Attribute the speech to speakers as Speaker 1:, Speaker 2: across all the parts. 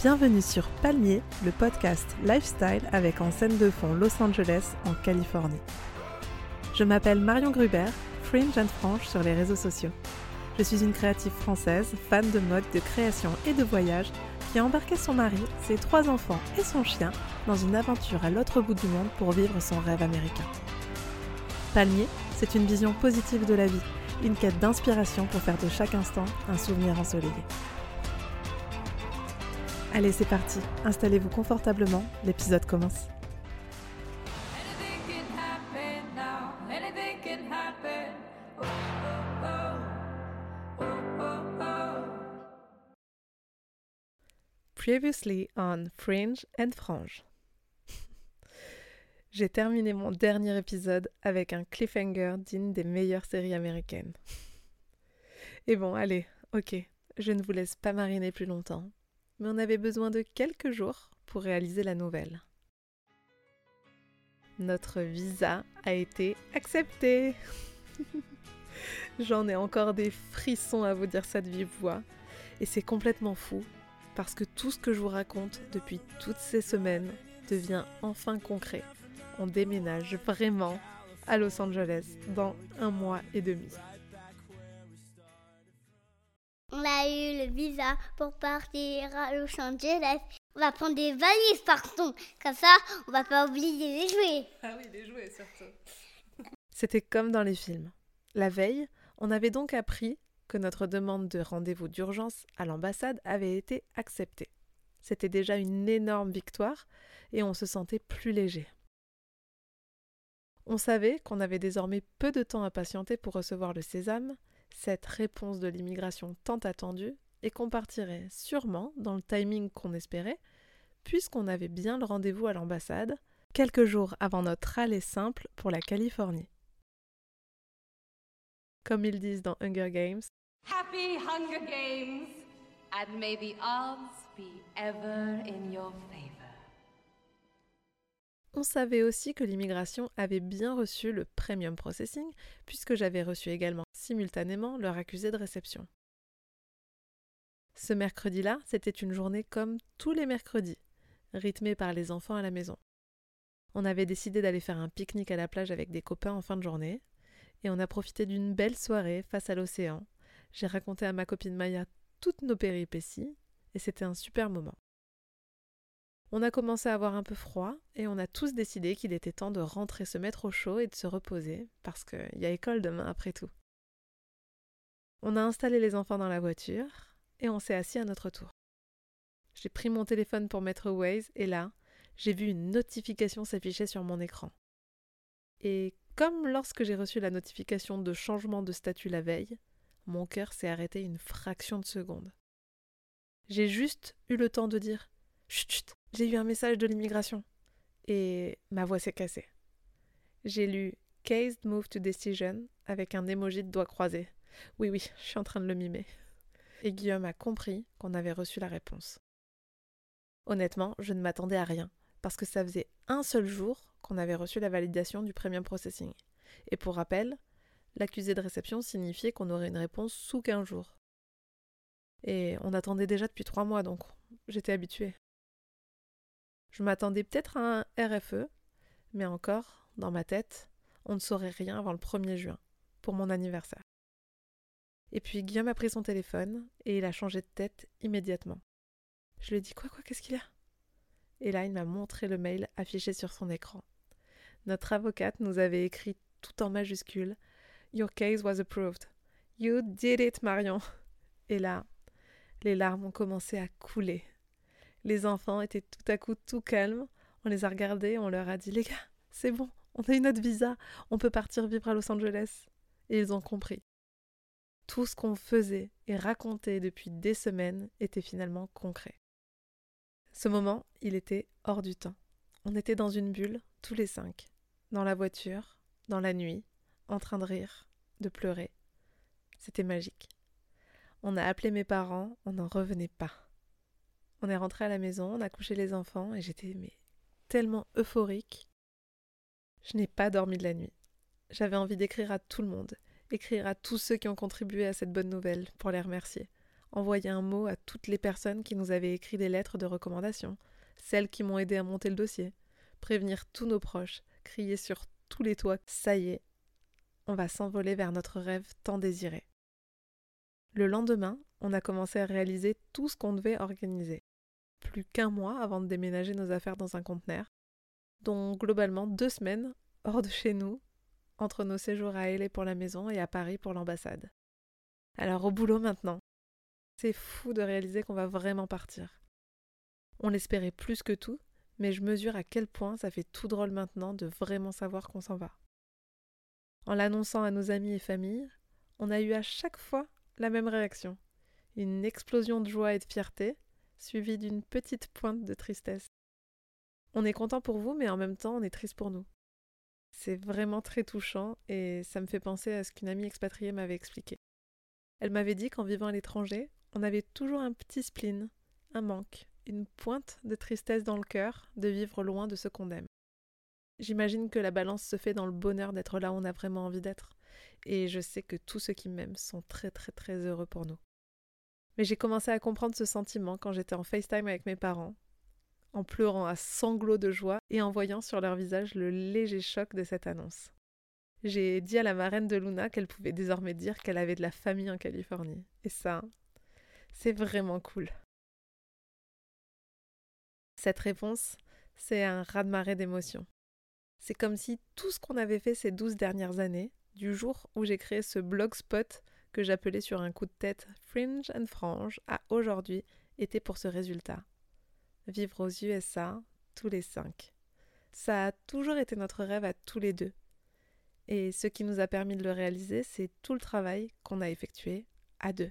Speaker 1: Bienvenue sur Palmier, le podcast lifestyle avec en scène de fond Los Angeles en Californie. Je m'appelle Marion Gruber, Fringe and Franche sur les réseaux sociaux. Je suis une créative française, fan de mode, de création et de voyage, qui a embarqué son mari, ses trois enfants et son chien dans une aventure à l'autre bout du monde pour vivre son rêve américain. Palmier, c'est une vision positive de la vie, une quête d'inspiration pour faire de chaque instant un souvenir ensoleillé. Allez, c'est parti, installez-vous confortablement, l'épisode commence.
Speaker 2: Oh, oh, oh.
Speaker 1: Previously on Fringe and Frange. J'ai terminé mon dernier épisode avec un cliffhanger digne des meilleures séries américaines. Et bon, allez, ok, je ne vous laisse pas mariner plus longtemps, mais on avait besoin de quelques jours pour réaliser la nouvelle. Notre visa a été accepté. J'en ai encore des frissons à vous dire ça de vive voix, et c'est complètement fou parce que tout ce que je vous raconte depuis toutes ces semaines devient enfin concret. On déménage vraiment à Los Angeles dans un mois et demi.
Speaker 3: On a eu le visa pour partir à Los Angeles. On va prendre des valises partons. Comme ça, on va pas oublier les jouets.
Speaker 1: Ah oui, les jouets surtout. C'était comme dans les films. La veille, on avait donc appris que notre demande de rendez-vous d'urgence à l'ambassade avait été acceptée. C'était déjà une énorme victoire et on se sentait plus léger. On savait qu'on avait désormais peu de temps à patienter pour recevoir le sésame, cette réponse de l'immigration tant attendue, et qu'on partirait sûrement dans le timing qu'on espérait, puisqu'on avait bien le rendez-vous à l'ambassade, quelques jours avant notre aller simple pour la Californie. Comme ils disent dans Hunger Games,
Speaker 2: Happy Hunger Games, and may the odds be ever in your favor.
Speaker 1: On savait aussi que l'immigration avait bien reçu le premium processing, puisque j'avais reçu également simultanément leur accusé de réception. Ce mercredi-là, c'était une journée comme tous les mercredis, rythmée par les enfants à la maison. On avait décidé d'aller faire un pique-nique à la plage avec des copains en fin de journée, et on a profité d'une belle soirée face à l'océan. J'ai raconté à ma copine Maya toutes nos péripéties, et c'était un super moment. On a commencé à avoir un peu froid et on a tous décidé qu'il était temps de rentrer se mettre au chaud et de se reposer parce qu'il y a école demain après tout. On a installé les enfants dans la voiture et on s'est assis à notre tour. J'ai pris mon téléphone pour mettre Waze et là, j'ai vu une notification s'afficher sur mon écran. Et comme lorsque j'ai reçu la notification de changement de statut la veille, mon cœur s'est arrêté une fraction de seconde. J'ai juste eu le temps de dire Chut, chut, j'ai eu un message de l'immigration. Et ma voix s'est cassée. J'ai lu Case Move to Decision avec un emoji de doigt croisé. Oui, oui, je suis en train de le mimer. Et Guillaume a compris qu'on avait reçu la réponse. Honnêtement, je ne m'attendais à rien, parce que ça faisait un seul jour qu'on avait reçu la validation du premium processing. Et pour rappel, l'accusé de réception signifiait qu'on aurait une réponse sous 15 jours. Et on attendait déjà depuis trois mois, donc j'étais habituée. Je m'attendais peut-être à un RFE, mais encore, dans ma tête, on ne saurait rien avant le 1er juin, pour mon anniversaire. Et puis Guillaume a pris son téléphone et il a changé de tête immédiatement. Je lui ai dit quoi quoi qu'est-ce qu'il a? Et là il m'a montré le mail affiché sur son écran. Notre avocate nous avait écrit tout en majuscule Your case was approved. You did it, Marion. Et là, les larmes ont commencé à couler. Les enfants étaient tout à coup tout calmes. On les a regardés, on leur a dit Les gars, c'est bon, on a eu notre visa, on peut partir vivre à Los Angeles. Et ils ont compris. Tout ce qu'on faisait et racontait depuis des semaines était finalement concret. Ce moment, il était hors du temps. On était dans une bulle, tous les cinq, dans la voiture, dans la nuit, en train de rire, de pleurer. C'était magique. On a appelé mes parents, on n'en revenait pas. On est rentré à la maison, on a couché les enfants et j'étais mais tellement euphorique. Je n'ai pas dormi de la nuit. J'avais envie d'écrire à tout le monde, écrire à tous ceux qui ont contribué à cette bonne nouvelle pour les remercier. envoyer un mot à toutes les personnes qui nous avaient écrit des lettres de recommandation, celles qui m'ont aidé à monter le dossier, prévenir tous nos proches, crier sur tous les toits, ça y est, on va s'envoler vers notre rêve tant désiré. Le lendemain, on a commencé à réaliser tout ce qu'on devait organiser. Plus qu'un mois avant de déménager nos affaires dans un conteneur, dont globalement deux semaines hors de chez nous, entre nos séjours à L.A. pour la maison et à Paris pour l'ambassade. Alors au boulot maintenant. C'est fou de réaliser qu'on va vraiment partir. On l'espérait plus que tout, mais je mesure à quel point ça fait tout drôle maintenant de vraiment savoir qu'on s'en va. En l'annonçant à nos amis et familles, on a eu à chaque fois la même réaction. Une explosion de joie et de fierté, suivie d'une petite pointe de tristesse. On est content pour vous, mais en même temps, on est triste pour nous. C'est vraiment très touchant et ça me fait penser à ce qu'une amie expatriée m'avait expliqué. Elle m'avait dit qu'en vivant à l'étranger, on avait toujours un petit spleen, un manque, une pointe de tristesse dans le cœur de vivre loin de ce qu'on aime. J'imagine que la balance se fait dans le bonheur d'être là où on a vraiment envie d'être, et je sais que tous ceux qui m'aiment sont très très très heureux pour nous. Mais j'ai commencé à comprendre ce sentiment quand j'étais en FaceTime avec mes parents, en pleurant à sanglots de joie et en voyant sur leur visage le léger choc de cette annonce. J'ai dit à la marraine de Luna qu'elle pouvait désormais dire qu'elle avait de la famille en Californie. Et ça, c'est vraiment cool. Cette réponse, c'est un raz-de-marée d'émotions. C'est comme si tout ce qu'on avait fait ces douze dernières années, du jour où j'ai créé ce blogspot que j'appelais sur un coup de tête Fringe and Frange, à aujourd'hui, était pour ce résultat. Vivre aux USA, tous les cinq. Ça a toujours été notre rêve à tous les deux. Et ce qui nous a permis de le réaliser, c'est tout le travail qu'on a effectué à deux.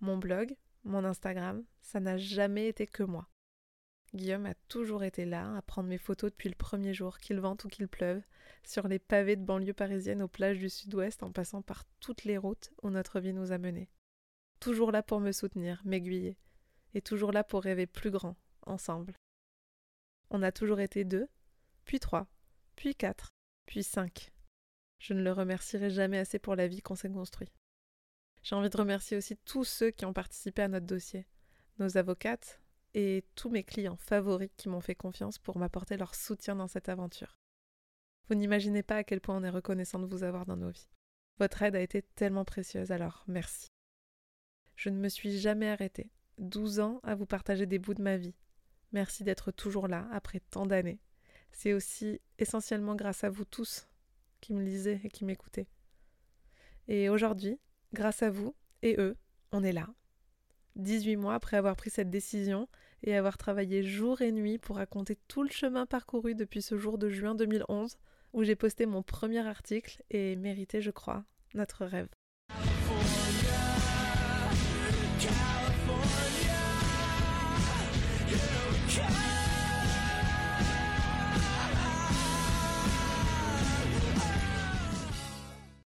Speaker 1: Mon blog, mon Instagram, ça n'a jamais été que moi. Guillaume a toujours été là à prendre mes photos depuis le premier jour, qu'il vente ou qu'il pleuve, sur les pavés de banlieue parisienne aux plages du sud-ouest en passant par toutes les routes où notre vie nous a menés. Toujours là pour me soutenir, m'aiguiller, et toujours là pour rêver plus grand, ensemble. On a toujours été deux, puis trois, puis quatre, puis cinq. Je ne le remercierai jamais assez pour la vie qu'on s'est construite. J'ai envie de remercier aussi tous ceux qui ont participé à notre dossier, nos avocates, et tous mes clients favoris qui m'ont fait confiance pour m'apporter leur soutien dans cette aventure. Vous n'imaginez pas à quel point on est reconnaissant de vous avoir dans nos vies. Votre aide a été tellement précieuse, alors merci. Je ne me suis jamais arrêtée. 12 ans à vous partager des bouts de ma vie. Merci d'être toujours là après tant d'années. C'est aussi essentiellement grâce à vous tous qui me lisez et qui m'écoutez. Et aujourd'hui, grâce à vous et eux, on est là, 18 mois après avoir pris cette décision et avoir travaillé jour et nuit pour raconter tout le chemin parcouru depuis ce jour de juin 2011 où j'ai posté mon premier article et mérité, je crois, notre rêve.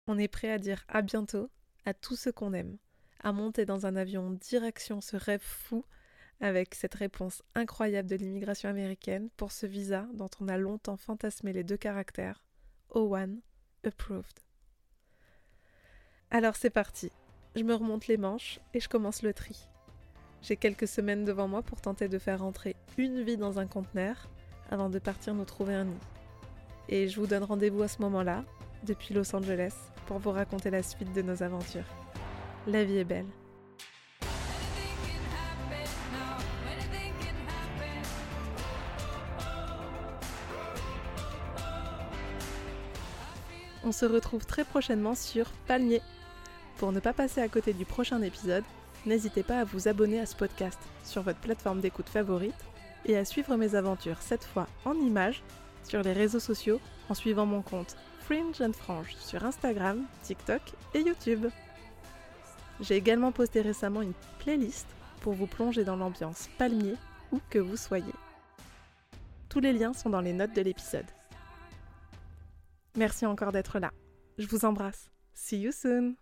Speaker 1: On est prêt à dire à bientôt à tous ceux qu'on aime à monter dans un avion direction ce rêve fou avec cette réponse incroyable de l'immigration américaine pour ce visa dont on a longtemps fantasmé les deux caractères O1 Approved. Alors c'est parti. Je me remonte les manches et je commence le tri. J'ai quelques semaines devant moi pour tenter de faire rentrer une vie dans un conteneur avant de partir nous trouver un nid. Et je vous donne rendez-vous à ce moment-là, depuis Los Angeles, pour vous raconter la suite de nos aventures. La vie est belle. On se retrouve très prochainement sur Palmier. Pour ne pas passer à côté du prochain épisode, n'hésitez pas à vous abonner à ce podcast sur votre plateforme d'écoute favorite et à suivre mes aventures cette fois en images sur les réseaux sociaux en suivant mon compte Fringe and Frange sur Instagram, TikTok et YouTube. J'ai également posté récemment une playlist pour vous plonger dans l'ambiance palmier où que vous soyez. Tous les liens sont dans les notes de l'épisode. Merci encore d'être là. Je vous embrasse. See you soon